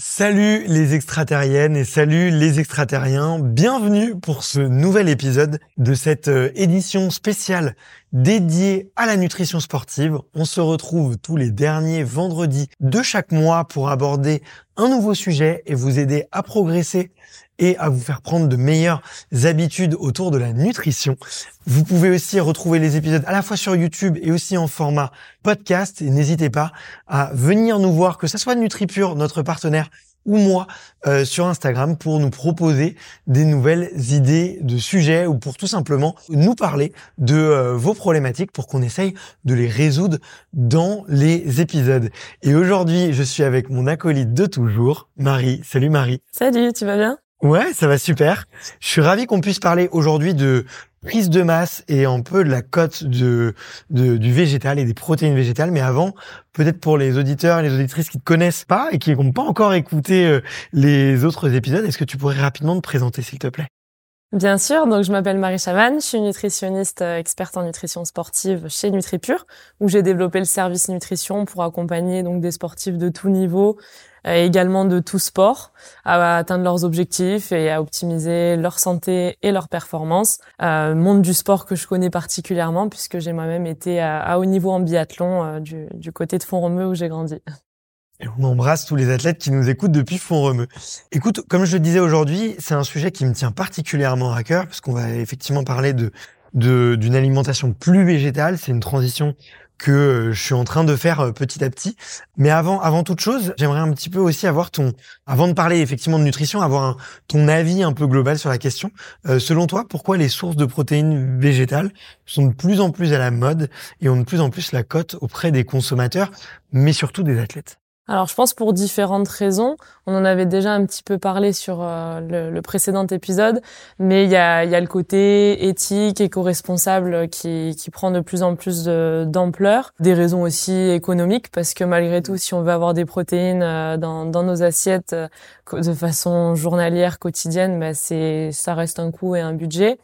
Salut les extraterriennes et salut les extraterriens. Bienvenue pour ce nouvel épisode de cette euh, édition spéciale dédiée à la nutrition sportive. On se retrouve tous les derniers vendredis de chaque mois pour aborder un nouveau sujet et vous aider à progresser et à vous faire prendre de meilleures habitudes autour de la nutrition. Vous pouvez aussi retrouver les épisodes à la fois sur YouTube et aussi en format podcast. Et n'hésitez pas à venir nous voir, que ce soit NutriPure, notre partenaire, ou moi euh, sur Instagram pour nous proposer des nouvelles idées de sujets ou pour tout simplement nous parler de euh, vos problématiques pour qu'on essaye de les résoudre dans les épisodes. Et aujourd'hui, je suis avec mon acolyte de toujours, Marie. Salut Marie. Salut, tu vas bien? Ouais, ça va super. Je suis ravi qu'on puisse parler aujourd'hui de prise de masse et un peu de la cote de, de, du végétal et des protéines végétales. Mais avant, peut-être pour les auditeurs et les auditrices qui te connaissent pas et qui n'ont pas encore écouté euh, les autres épisodes, est-ce que tu pourrais rapidement te présenter, s'il te plaît? Bien sûr, donc je m'appelle Marie Chavanne, je suis nutritionniste euh, experte en nutrition sportive chez NutriPure, où j'ai développé le service nutrition pour accompagner donc des sportifs de tout niveau, euh, également de tout sport, à atteindre leurs objectifs et à optimiser leur santé et leur performance. Euh, monde du sport que je connais particulièrement puisque j'ai moi-même été à, haut niveau en biathlon euh, du, du côté de Font-Romeu où j'ai grandi. Et on embrasse tous les athlètes qui nous écoutent depuis Font-Romeu. Écoute, comme je le disais aujourd'hui, c'est un sujet qui me tient particulièrement à cœur parce qu'on va effectivement parler de d'une alimentation plus végétale. C'est une transition que euh, je suis en train de faire euh, petit à petit. Mais avant, avant toute chose, j'aimerais un petit peu aussi avoir ton, avant de parler effectivement de nutrition, avoir ton avis un peu global sur la question. Euh, selon toi, pourquoi les sources de protéines végétales sont de plus en plus à la mode et ont de plus en plus la cote auprès des consommateurs, mais surtout des athlètes? Alors, je pense pour différentes raisons. On en avait déjà un petit peu parlé sur euh, le, précédent épisode, mais il y a, y a, le côté éthique, éco-responsable qui, qui prend de plus en plus d'ampleur. Des raisons aussi économiques, parce que malgré tout, si on veut avoir des protéines euh, dans, dans nos assiettes euh, de façon journalière, quotidienne, bah c'est ça reste un coût et un budget.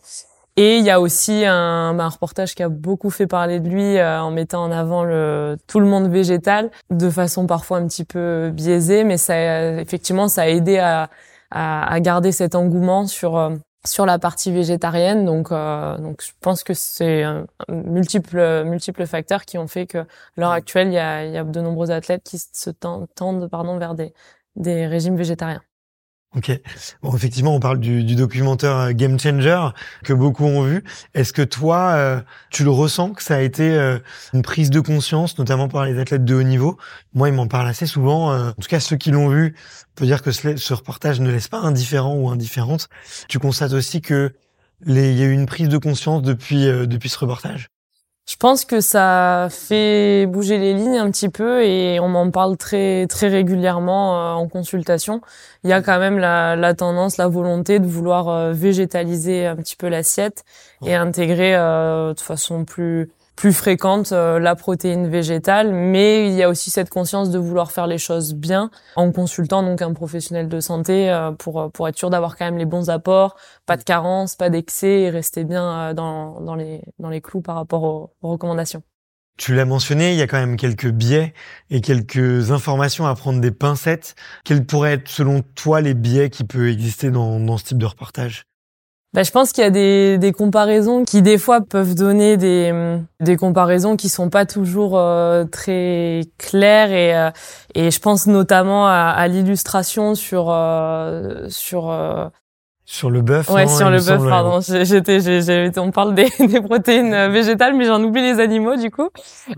Et il y a aussi un, un, reportage qui a beaucoup fait parler de lui euh, en mettant en avant le, tout le monde végétal de façon parfois un petit peu biaisée, mais ça, effectivement, ça a aidé à, à, à garder cet engouement sur euh, sur la partie végétarienne. Donc, euh, donc je pense que c'est multiples multiples facteurs qui ont fait que à l'heure actuelle, il y a, il y a de nombreux athlètes qui se tendent pardon vers des des régimes végétariens. Ok. Bon, effectivement, on parle du, du, documentaire euh, Game Changer que beaucoup ont vu. Est-ce que toi, euh, tu le ressens que ça a été euh, une prise de conscience, notamment par les athlètes de haut niveau? Moi, ils m'en parlent assez souvent. en tout cas, ceux qui l'ont vu, peut dire que ce, ce, reportage ne laisse pas indifférent ou indifférente. Tu constates aussi que il y a eu une prise de conscience depuis depuis ce reportage? Je pense que ça fait bouger les lignes un petit peu et on m'en parle très très régulièrement euh, en consultation. Il y a quand même la, la tendance, la volonté de vouloir euh, végétaliser un petit peu l'assiette et intégrer euh, de façon plus plus fréquente euh, la protéine végétale, mais il y a aussi cette conscience de vouloir faire les choses bien en consultant donc un professionnel de santé euh, pour euh, pour être sûr d'avoir quand même les bons apports, pas de carence, pas d'excès et rester bien dans dans les dans les clous par rapport aux, recommandations. Tu l'as mentionné, il y a quand même quelques biais et quelques informations à prendre des pincettes. Quels pourraient être, selon toi, les biais qui peuvent exister dans, dans ce type de reportage? Bah, je pense qu'il y a des, des, comparaisons qui des fois peuvent donner des, des comparaisons qui sont pas toujours euh, très claires et, euh, et je pense notamment à, à l'illustration sur euh, sur Sur le bœuf Ouais, non, sur le bœuf, pardon. J'étais, on parle des, des protéines euh, végétales, mais j'en oublie les animaux du coup.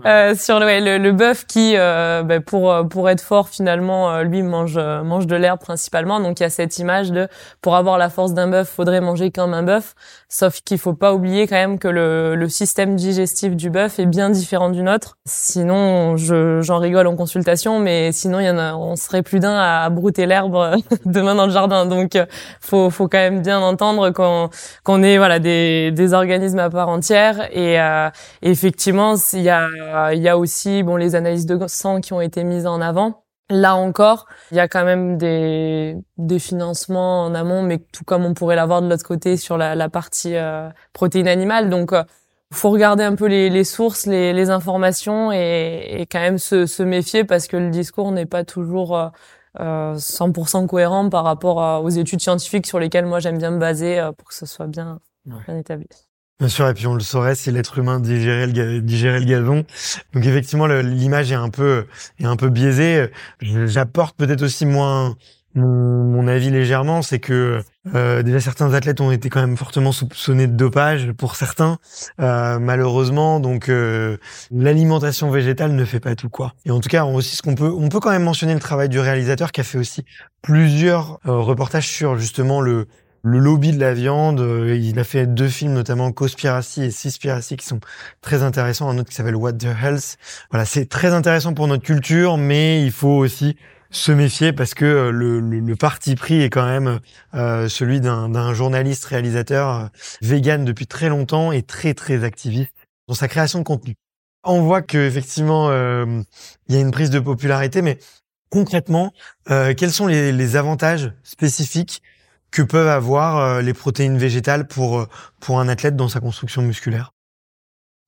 Euh, sur le, ouais, le, le bœuf qui, euh, ben, pour euh, pour être fort finalement, euh, lui mange mange de l'herbe principalement. Donc il y a cette image de pour avoir la force d'un bœuf, faudrait manger comme un bœuf. Sauf qu'il faut pas oublier quand même que le, le système digestif du bœuf est bien différent du nôtre. Sinon, je, j'en rigole en consultation, mais sinon il y en a, on serait plus d'un à brouter l'herbe demain dans le jardin. Donc faut faut quand même bien entendre qu'on qu'on est voilà des des organismes à part entière et euh, effectivement il y a il y a aussi bon les analyses de sang qui ont été mises en avant Là encore, il y a quand même des, des financements en amont, mais tout comme on pourrait l'avoir de l'autre côté sur la, la partie euh, protéines animales. Donc, euh, faut regarder un peu les, les sources, les, les informations et, et quand même se, se méfier parce que le discours n'est pas toujours euh, 100% cohérent par rapport à- aux études scientifiques sur lesquelles moi j'aime bien me baser euh, pour que ce soit bien, Ouais. bien établi. Bien sûr, et puis on le saurait si l'être humain digérait le, ga- digérait le gazon. Donc effectivement, l'image est un peu est un peu biaisée. J'apporte peut-être aussi moins mon, mon avis légèrement, c'est que euh, déjà certains athlètes ont été quand même fortement soupçonnés de dopage pour certains, euh, malheureusement. Donc euh, l'alimentation végétale ne fait pas tout quoi. Et en tout cas, on- aussi ce qu'on peut, on peut quand même mentionner le travail du réalisateur qui a fait aussi plusieurs euh, reportages sur justement le le lobby de la viande. Euh, Il a fait deux films, notamment Cospiracy et Seaspiracy, qui sont très intéressants. Un autre qui s'appelle What the Health. Voilà, c'est très intéressant pour notre culture, mais il faut aussi se méfier parce que euh, le, le, parti pris est quand même euh, celui d'un journaliste réalisateur euh, vegan depuis très longtemps et très très activiste dans sa création de contenu. On voit que effectivement il y a une prise de popularité, mais concrètement, quels sont les, les avantages spécifiques que peuvent avoir les protéines végétales pour pour un athlète dans sa construction musculaire?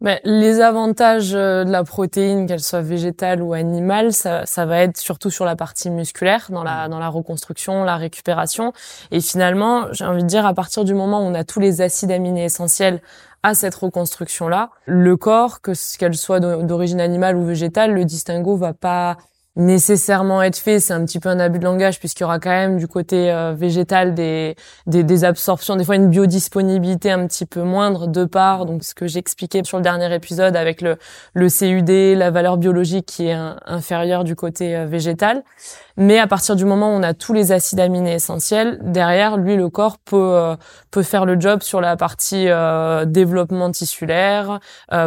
Mais les avantages euh, de la protéine, qu'elle soit végétale ou animale, ça, ça va être surtout sur la partie musculaire, dans la, dans la reconstruction, la récupération. Et finalement, j'ai envie de dire, à partir du moment où on a tous les acides aminés essentiels à cette reconstruction-là, le corps, que ce- qu'elle soit d'o- d'origine animale ou végétale, le distinguo va pas nécessairement être fait. C'est un petit peu un abus de langage puisqu'il y aura quand même du côté euh, végétal des, des, des absorptions, des fois une biodisponibilité un petit peu moindre de part, donc ce que j'expliquais sur le dernier épisode avec le, le CUD, la valeur biologique qui est inférieure du côté euh, végétal. Mais à partir du moment où on a tous les acides aminés essentiels, derrière, lui, le corps peut, euh, peut faire le job sur la partie développement tissulaire,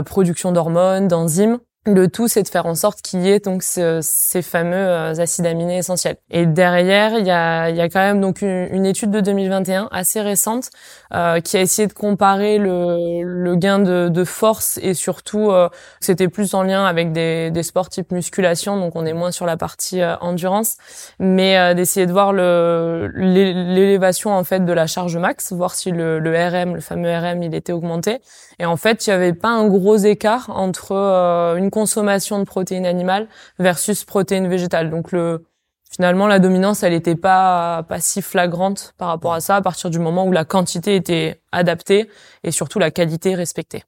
production d'hormones, d'enzymes. Le tout, c'est de faire en sorte qu'il y ait donc ce- ces fameux euh, acides aminés essentiels. Et derrière, il y a, il y a quand même donc une, étude de 2021 assez récente euh, qui a essayé de comparer le, le gain de, de force et surtout, euh, c'était plus en lien avec des, des sports type musculation, donc on est moins sur la partie euh, endurance, mais euh, d'essayer de voir l'élévation en fait de la charge max, voir si le, le RM, le fameux RM, il était augmenté. Et en fait, il y avait pas un gros écart entre euh, une consommation de protéines animales versus protéines végétales. Donc le finalement la dominance, elle était pas pas si flagrante par rapport à ça à partir du moment où la quantité était adaptée et surtout la qualité respectée.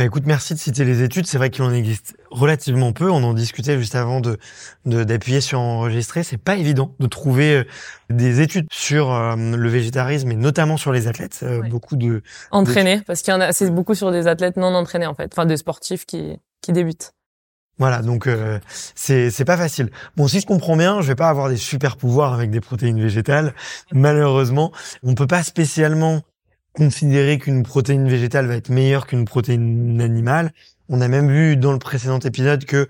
Bah écoute, merci de citer les études. C'est vrai qu'il en existe relativement peu. On en discutait juste avant de d'appuyer sur enregistrer. C'est pas évident de trouver euh, des études sur euh, le végétarisme et notamment sur les athlètes. Euh, Ouais. Beaucoup de Entraînés, parce qu'il y en a, c'est beaucoup sur des athlètes non entraînés en fait, enfin des sportifs qui qui débutent. Voilà, donc euh, c'est c'est pas facile. Bon, si je comprends bien, je vais pas avoir des super pouvoirs avec des protéines végétales. Malheureusement, on peut pas spécialement considérer qu'une protéine végétale va être meilleure qu'une protéine animale. On a même vu dans le précédent épisode que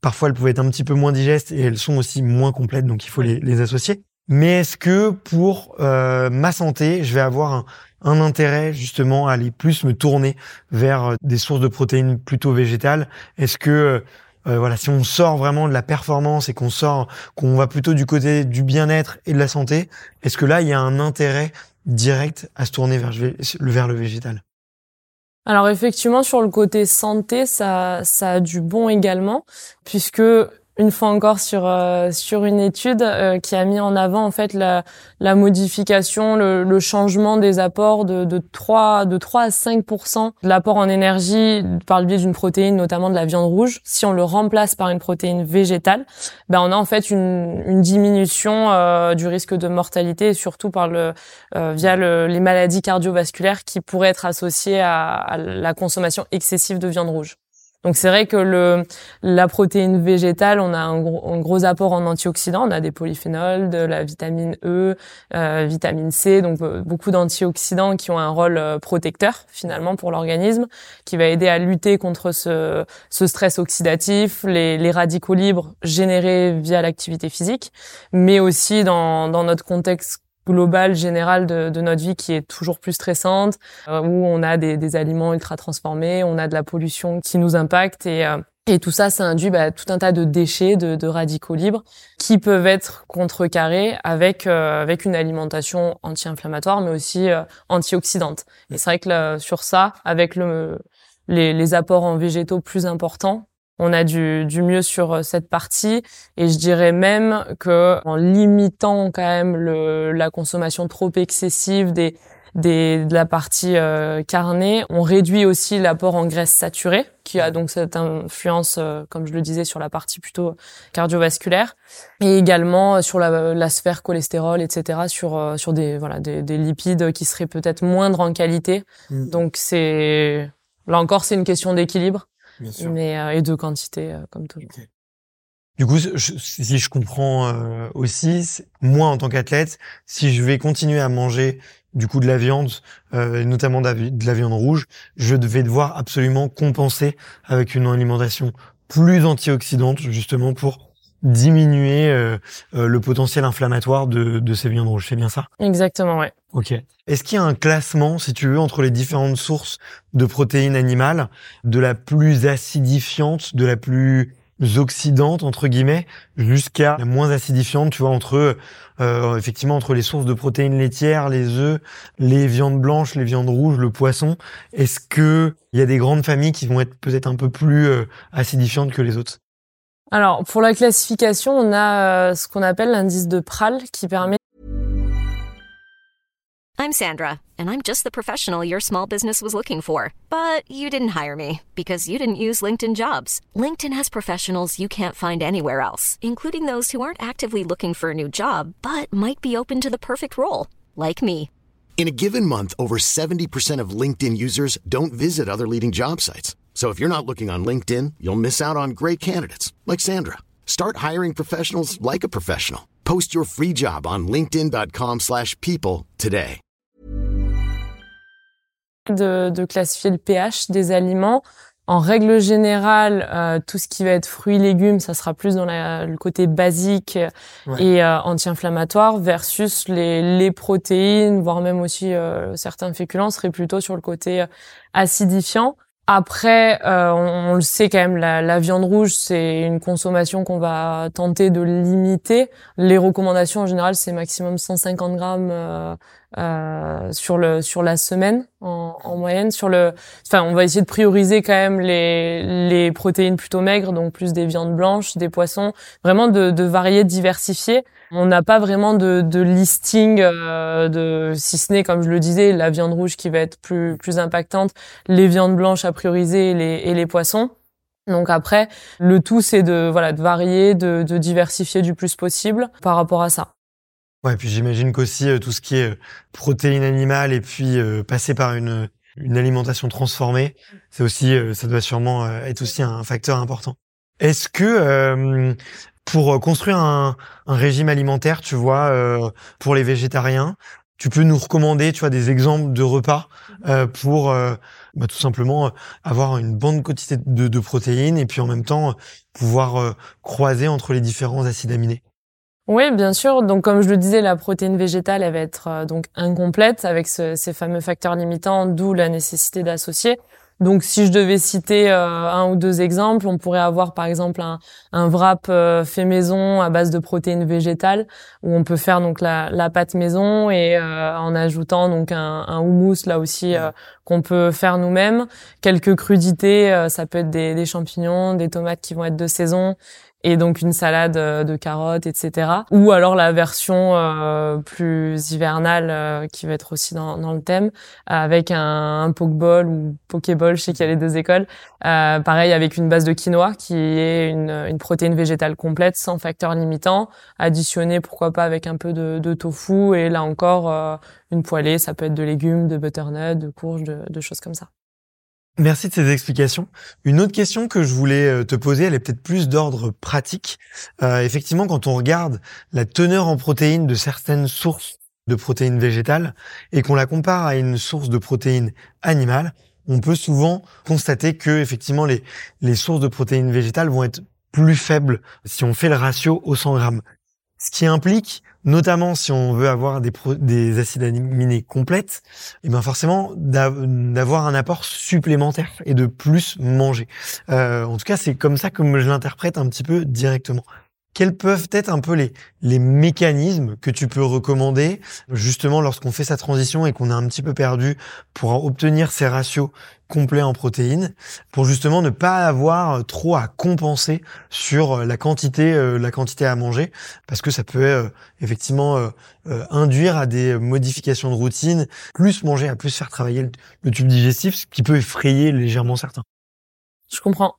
parfois elles pouvaient être un petit peu moins digestes et elles sont aussi moins complètes, donc il faut les, les associer. Mais est-ce que pour euh, ma santé, je vais avoir un, un intérêt justement à aller plus me tourner vers euh, des sources de protéines plutôt végétales? Est-ce que euh, voilà, si on sort vraiment de la performance et qu'on sort, qu'on va plutôt du côté du bien-être et de la santé, est-ce que là il y a un intérêt direct à se tourner vers, le- vers le végétal? Alors effectivement, sur le côté santé, ça, ça a du bon également, puisque une fois encore sur euh, sur une étude euh, qui a mis en avant en fait la, la modification, le, le changement des apports de, de 3 de 3 à 5% de l'apport en énergie par le biais d'une protéine, notamment de la viande rouge. Si on le remplace par une protéine végétale, ben on a en fait une, une diminution euh, du risque de mortalité et surtout par le via le, les maladies cardiovasculaires qui pourraient être associées à, à la consommation excessive de viande rouge. Donc c'est vrai que le, la protéine végétale, on a un gros, un gros, apport en antioxydants. On a des polyphénols, de la vitamine E, euh, vitamine C, donc euh, beaucoup d'antioxydants qui ont un rôle euh, protecteur finalement pour l'organisme, qui va aider à lutter contre ce, ce stress oxydatif, les, les, radicaux libres générés via l'activité physique, mais aussi dans, dans notre contexte globale générale de, de, notre vie qui est toujours plus stressante, euh, où on a des, des, aliments ultra transformés, on a de la pollution qui nous impacte et euh, et tout ça, ça induit bah, tout un tas de déchets, de, de, radicaux libres, qui peuvent être contrecarrés avec euh, avec une alimentation anti-inflammatoire, mais aussi antioxydante. Et c'est vrai que sur ça, avec le, les, les apports en végétaux plus importants, on a du, du mieux sur euh, cette partie et je dirais même que en limitant quand même le, la consommation trop excessive des, des de la partie euh, carnée, on réduit aussi l'apport en graisse saturée qui a donc cette influence, euh, comme je le disais, sur la partie plutôt cardiovasculaire et également sur la, la sphère cholestérol, etc. sur sur des voilà des, des lipides qui seraient peut-être moindres en qualité. Mm. Donc c'est là encore c'est une question d'équilibre mais euh, et de quantité euh, comme toujours. Du coup, si je comprends euh, aussi, moi en tant qu'athlète, si je vais continuer à manger du coup de la viande, notamment de la viande rouge, je vais devoir absolument compenser avec une alimentation plus antioxydante justement pour diminuer le potentiel inflammatoire de, de ces viandes rouges. C'est bien ça? Exactement, ouais. Ok. Est-ce qu'il y a un classement, si tu veux, entre les différentes sources de protéines animales, de la plus acidifiante, de la plus oxydante entre guillemets, jusqu'à la moins acidifiante, tu vois, entre euh, effectivement entre les sources de protéines laitières, les œufs, les viandes blanches, les viandes rouges, le poisson? Est-ce que il y a des grandes familles qui vont être peut-être un peu plus euh, acidifiantes que les autres? Alors pour la classification, on a euh, ce qu'on appelle l'indice de Pral qui permet I'm Sandra, and I'm just the professional your small business was looking for. But you didn't hire me because you didn't use LinkedIn jobs. LinkedIn has professionals you can't find anywhere else, including those who aren't actively looking for a new job but might be open to the perfect role, like me. In a given month, over 70% of LinkedIn users don't visit other leading job sites. So if you're not looking on LinkedIn, you'll miss out on great candidates like Sandra. Start hiring professionals like a professional. Post your free job on linkedin.com/people today. de, de, classifier le pH des aliments. En règle générale, euh, tout ce qui va être fruits, légumes, ça sera plus dans la, le côté basique et euh, anti-inflammatoire, versus les, les, protéines, voire même aussi euh, certains féculents, seraient plutôt sur le côté acidifiant. Après, euh, on, le sait quand même, la, la viande rouge, c'est une consommation qu'on va tenter de limiter. Les recommandations en général, c'est maximum 150 grammes euh, sur le sur la semaine en, en, moyenne. Sur le, enfin, on va essayer de prioriser quand même les les protéines plutôt maigres, donc plus des viandes blanches, des poissons, vraiment de, de varier, diversifier. On n'a pas vraiment de, de listing, euh, de si ce n'est comme je le disais, la viande rouge qui va être plus plus impactante, les viandes blanches à prioriser et les, et les poissons. Donc après, le tout c'est de voilà de varier, de, de diversifier du plus possible par rapport à ça. Ouais, puis j'imagine qu'aussi euh, tout ce qui est euh, protéines animales et puis euh, passer par une une alimentation transformée, c'est aussi ça doit sûrement être aussi un facteur important. Est-ce que pour construire un, un, régime alimentaire, tu vois, pour les végétariens, tu peux nous recommander, tu vois, des exemples de repas pour bah, tout simplement avoir une bonne quantité de, de, protéines et puis en même temps pouvoir croiser entre les différents acides aminés? Oui, bien sûr. Donc, comme je le disais, la protéine végétale, elle va être euh, donc incomplète avec ce, ces fameux facteurs limitants, d'où la nécessité d'associer. Donc, si je devais citer euh, un ou deux exemples, on pourrait avoir par exemple un, un wrap euh, fait maison à base de protéines végétales, où on peut faire donc la, la pâte maison et en ajoutant donc un, un houmous là aussi qu'on peut faire nous-mêmes. Quelques crudités, ça peut être des, des champignons, des tomates qui vont être de saison et donc une salade euh, de carottes, etc. Ou alors la version euh, plus hivernale euh, qui va être aussi dans, dans le thème, avec un, un pokeball ou pokéball, je sais qu'il y a les deux écoles. pareil avec une base de quinoa qui est une, une, protéine végétale complète sans facteur limitant, additionné pourquoi pas avec un peu de, de tofu et là encore une poêlée, ça peut être de légumes, de butternut, de courges, de, de choses comme ça. Merci de ces explications. Une autre question que je voulais euh, te poser, elle est peut-être plus d'ordre pratique. Euh, effectivement, quand on regarde la teneur en protéines de certaines sources de protéines végétales et qu'on la compare à une source de protéines animales, on peut souvent constater que effectivement les, les sources de protéines végétales vont être plus faibles si on fait le ratio au 100 grammes. Ce qui implique notamment si on veut avoir des, des acides aminés complètes, et eh bien forcément d'avoir un apport supplémentaire et de plus manger. Euh, en tout cas, c'est comme ça que je l'interprète un petit peu directement quels peuvent être un peu les, les mécanismes que tu peux recommander justement lorsqu'on fait sa transition et qu'on a un petit peu perdu pour obtenir ces ratios complets en protéines pour justement ne pas avoir trop à compenser sur la quantité euh, la quantité à manger parce que ça peut euh, effectivement euh, induire à des modifications de routine plus manger à plus faire travailler le tube digestif ce qui peut effrayer légèrement certains je comprends.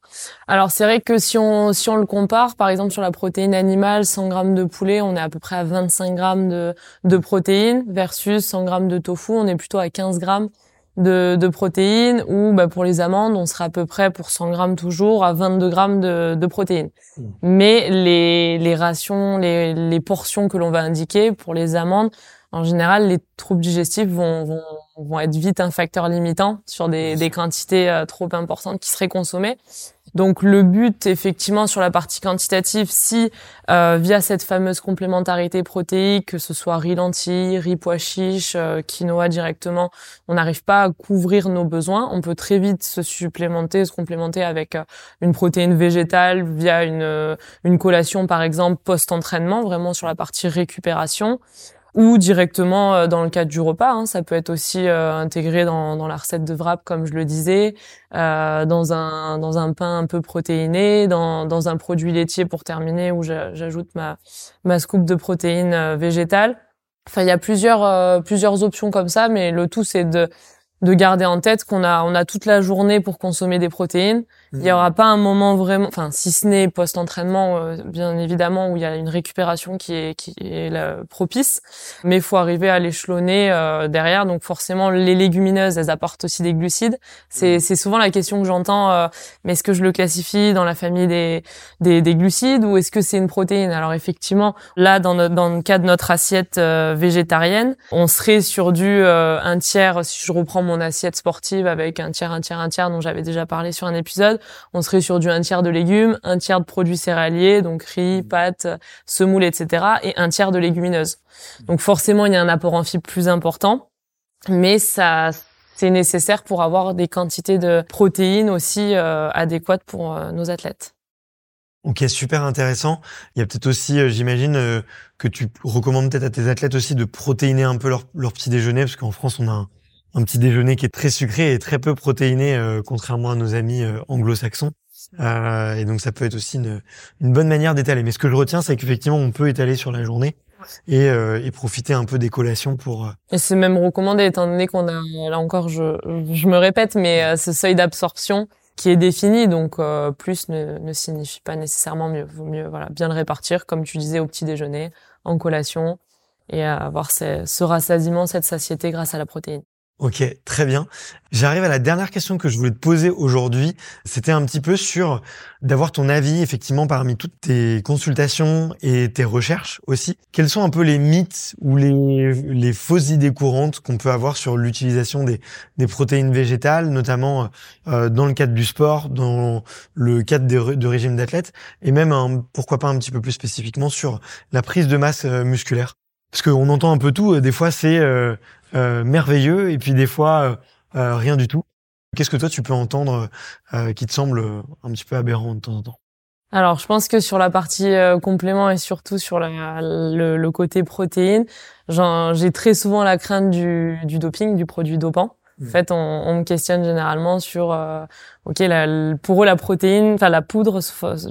Alors c'est vrai que si on si on le compare, par exemple sur la protéine animale, 100 grammes de poulet, on est à peu près à 25 grammes de de protéines versus 100 grammes de tofu, on est plutôt à 15 grammes de, de protéines. Ou bah, pour les amandes, on sera à peu près pour 100 grammes toujours à 22 grammes de, de protéines. Mmh. Mais les les rations, les les portions que l'on va indiquer pour les amandes en général, les troubles digestifs vont, vont, vont être vite un facteur limitant sur des, des quantités euh, trop importantes qui seraient consommées. Donc le but, effectivement, sur la partie quantitative, si euh, via cette fameuse complémentarité protéique, que ce soit riz lentilles, riz pois chiches, euh, quinoa directement, on n'arrive pas à couvrir nos besoins, on peut très vite se supplémenter, se complémenter avec une protéine végétale via une, une collation, par exemple, post-entraînement, vraiment sur la partie récupération ou directement euh, dans le cadre du repas. Hein. Ça peut être aussi euh, intégré dans, dans, la recette de wrap, comme je le disais, euh, dans un dans un pain un peu protéiné, dans dans un produit laitier pour terminer, où j'ajoute ma ma scoop de protéines euh, végétales. Enfin, il y a plusieurs plusieurs options comme ça, mais le tout c'est de de garder en tête qu'on a on a toute la journée pour consommer des protéines. Il y aura pas un moment vraiment, enfin si ce n'est post-entraînement euh, bien évidemment où il y a une récupération qui est qui est propice, mais il faut arriver à l'échelonner euh, derrière. Donc forcément les légumineuses elles apportent aussi des glucides. C'est c'est souvent la question que j'entends. Euh, mais est-ce que je le classifie dans la famille des des, des glucides ou est-ce que c'est une protéine? Alors effectivement là dans notre, dans le cas de notre assiette végétarienne, on serait sur du un tiers si je reprends mon assiette sportive avec un tiers un tiers un tiers dont j'avais déjà parlé sur un épisode on serait sur du un tiers de légumes, un tiers de produits céréaliers, donc riz, mmh. pâtes, semoule, etc., et un tiers de légumineuses. Donc forcément, il y a un apport en fibres plus important, mais ça c'est nécessaire pour avoir des quantités de protéines aussi euh, adéquates pour euh, nos athlètes. Ok, super intéressant. Il y a peut-être aussi, euh, j'imagine, que tu recommandes peut-être à tes athlètes aussi de protéiner un peu leur, leur petit déjeuner, parce qu'en France, on a un, un petit déjeuner qui est très sucré et très peu protéiné, euh, contrairement à nos amis euh, anglo-saxons. Euh, et donc ça peut être aussi une, une bonne manière d'étaler. Mais ce que je retiens, c'est qu'effectivement, on peut étaler sur la journée et, euh, et profiter un peu des collations pour. Euh, et c'est même recommandé, étant donné qu'on a, là encore, je, je me répète, mais ce seuil d'absorption qui est défini, donc plus ne, ne signifie pas nécessairement mieux. Vaut mieux, voilà, bien le répartir, comme tu disais, au petit déjeuner, en collation, et avoir ce, ce rassasiement, cette satiété grâce à la protéine. Ok, très bien. J'arrive à la dernière question que je voulais te poser aujourd'hui. C'était un petit peu sur d'avoir ton avis, effectivement, parmi toutes tes consultations et tes recherches aussi. Quels sont un peu les mythes ou les, fausses idées courantes qu'on peut avoir sur l'utilisation des, protéines végétales, notamment euh, dans le cadre du sport, dans le cadre de, régime d'athlète, et même, pourquoi pas un petit peu plus spécifiquement sur la prise de masse euh, musculaire? Parce qu'on entend un peu tout. Des fois, c'est euh, euh, merveilleux et puis des fois euh, euh, rien du tout. Qu'est-ce que toi tu peux entendre qui te semble un petit peu aberrant de temps en temps? Alors, je pense que sur la partie complément et surtout sur la, le, côté protéine, j'ai très souvent la crainte du, du doping, du produit dopant. En mmh. fait, on, on, me questionne généralement sur, ok, la, pour eux la protéine, enfin la poudre,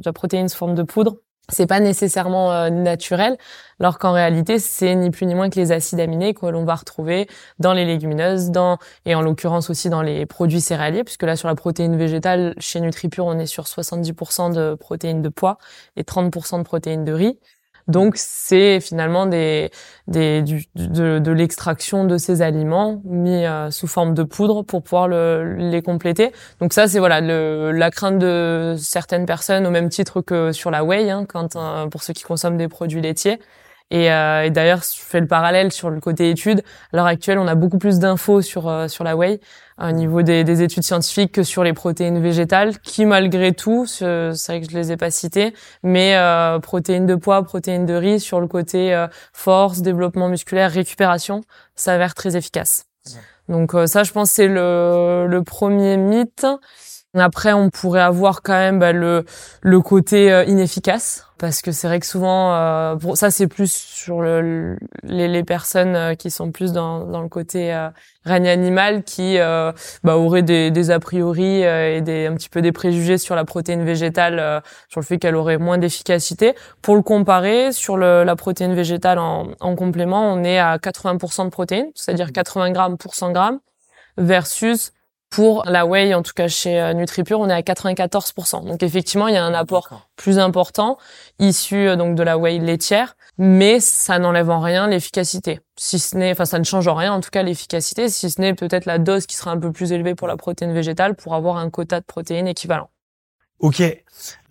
la protéine sous forme de poudre, c'est pas nécessairement euh, naturel, alors qu'en réalité, c'est ni plus ni moins que les acides aminés que l'on va retrouver dans les légumineuses, dans et en l'occurrence aussi dans les produits céréaliers, puisque là sur la protéine végétale, chez NutriPure, on est sur 70% de protéines de pois et 30% de protéines de riz. Donc c'est finalement des, des du, de, de l'extraction de ces aliments mis euh, sous forme de poudre pour pouvoir le, les compléter. Donc ça c'est voilà le, la crainte de certaines personnes au même titre que sur la whey, hein, quand euh, pour ceux qui consomment des produits laitiers. Et, euh, et d'ailleurs, je fais le parallèle sur le côté études. À l'heure actuelle, on a beaucoup plus d'infos sur euh, sur la whey au niveau des, des, études scientifiques que sur les protéines végétales, qui malgré tout, c'est vrai que je les ai pas citées, mais euh, protéines de pois, protéines de riz, sur le côté euh, force, développement musculaire, récupération, s'avère très efficace. Donc euh, ça, je pense, c'est le, le premier mythe. Après, on pourrait avoir quand même bah, le, le côté euh, inefficace, parce que c'est vrai que souvent, euh, ça c'est plus sur le, les, les, personnes euh, qui sont plus dans, dans le côté euh, règne animal, qui euh, bah, auraient des, des a priori et des, un petit peu des préjugés sur la protéine végétale, sur le fait qu'elle aurait moins d'efficacité. Pour le comparer, sur le, la protéine végétale en, en complément, on est à 80% de protéines, c'est-à-dire 80 grammes pour 100 grammes, versus pour la whey, en tout cas chez euh, NutriPure, on est à 94%. Donc effectivement, il y a un apport plus important issu euh, donc de la whey laitière, mais ça n'enlève en rien l'efficacité. Si ce n'est, enfin, ça ne change en rien en tout cas l'efficacité, si ce n'est peut-être la dose qui sera un peu plus élevée pour la protéine végétale pour avoir un quota de protéines équivalent. Ok.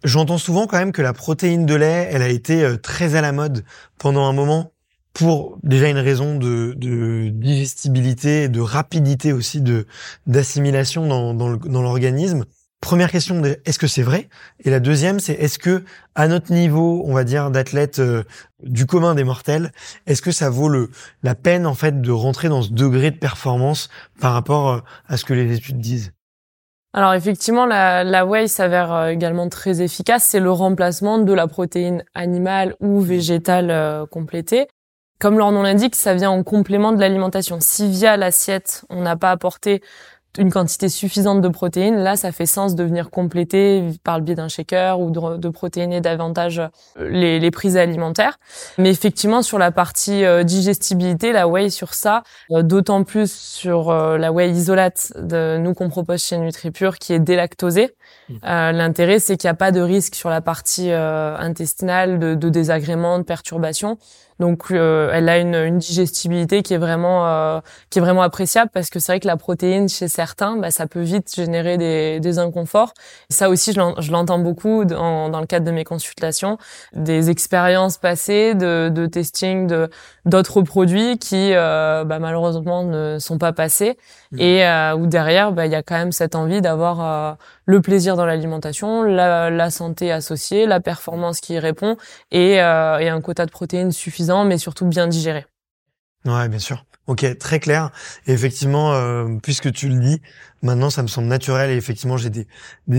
J'entends souvent quand même que la protéine de lait, elle a été euh, très à la mode pendant un moment pour déjà une raison de, de digestibilité et de rapidité aussi de d'assimilation dans, dans l'organisme. Première question, est-ce que c'est vrai? Et la deuxième, c'est est-ce que à notre niveau, on va dire d'athlète euh, du commun des mortels, est-ce que ça vaut le la peine en fait de rentrer dans ce degré de performance par rapport euh, à ce que les études disent? Alors effectivement, la, la whey s'avère euh, également très efficace. C'est le remplacement de la protéine animale ou végétale complétée. Comme leur nom l'indique, ça vient en complément de l'alimentation. Si via l'assiette, on n'a pas apporté une quantité suffisante de protéines, là, ça fait sens de venir compléter par le biais d'un shaker ou de, de protéiner davantage euh, les, les, prises alimentaires. Mais effectivement, sur la partie euh, digestibilité, la whey sur ça, euh, d'autant plus sur la whey isolate de nous qu'on propose chez NutriPure, qui est délactosée. Mmh. L'intérêt, c'est qu'il n'y a pas de risque sur la partie intestinale de, de désagréments, de perturbations. Donc euh, elle a une, une, digestibilité qui est vraiment euh, qui est vraiment appréciable parce que c'est vrai que la protéine chez certains, bah, ça peut vite générer des, des inconforts. Et ça aussi, je l'entends beaucoup dans, dans, le cadre de mes consultations, des expériences passées de, de testing de d'autres produits qui euh, bah, malheureusement ne sont pas passés mmh. et euh, où derrière, bah, il y a quand même cette envie d'avoir euh, le plaisir dans l'alimentation, la, la, santé associée, la performance qui y répond et, et un quota de protéines suffisant mais surtout bien digéré. Ouais, bien sûr. Ok, très clair. Et effectivement, euh, puisque tu le dis, maintenant ça me semble naturel. Et effectivement, j'ai des,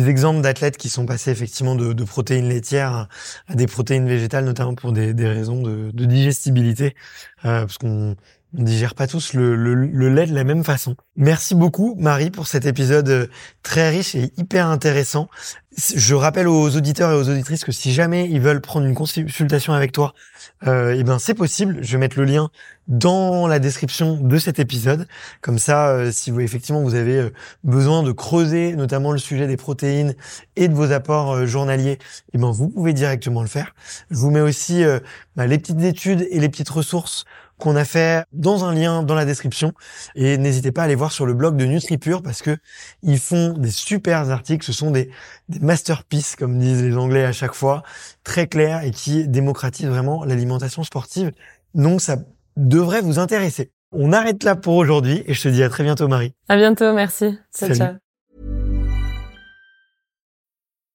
exemples d'athlètes qui sont passés effectivement de, protéines laitières à des protéines végétales, notamment pour des, raisons de, de digestibilité, euh, parce qu'on on digère pas tous le, le, lait de la même façon. Merci beaucoup Marie pour cet épisode euh, très riche et hyper intéressant. Je rappelle aux auditeurs et aux auditrices que si jamais ils veulent prendre une consultation avec toi, euh, eh ben c'est possible. Je vais mettre le lien dans la description de cet épisode. Comme ça, euh, si vous effectivement vous avez euh, besoin de creuser notamment le sujet des protéines et de vos apports journaliers, eh ben vous pouvez directement le faire. Je vous mets aussi bah, les petites études et les petites ressources qu'on a fait dans un lien dans la description. Et n'hésitez pas à aller voir sur le blog de NutriPure parce que ils font des super articles. Ce sont des, des masterpieces, comme disent les Anglais à chaque fois, très clairs et qui démocratisent vraiment l'alimentation sportive. Donc ça devrait vous intéresser. On arrête là pour aujourd'hui et je te dis à très bientôt Marie. À bientôt, merci. Salut. Ciao.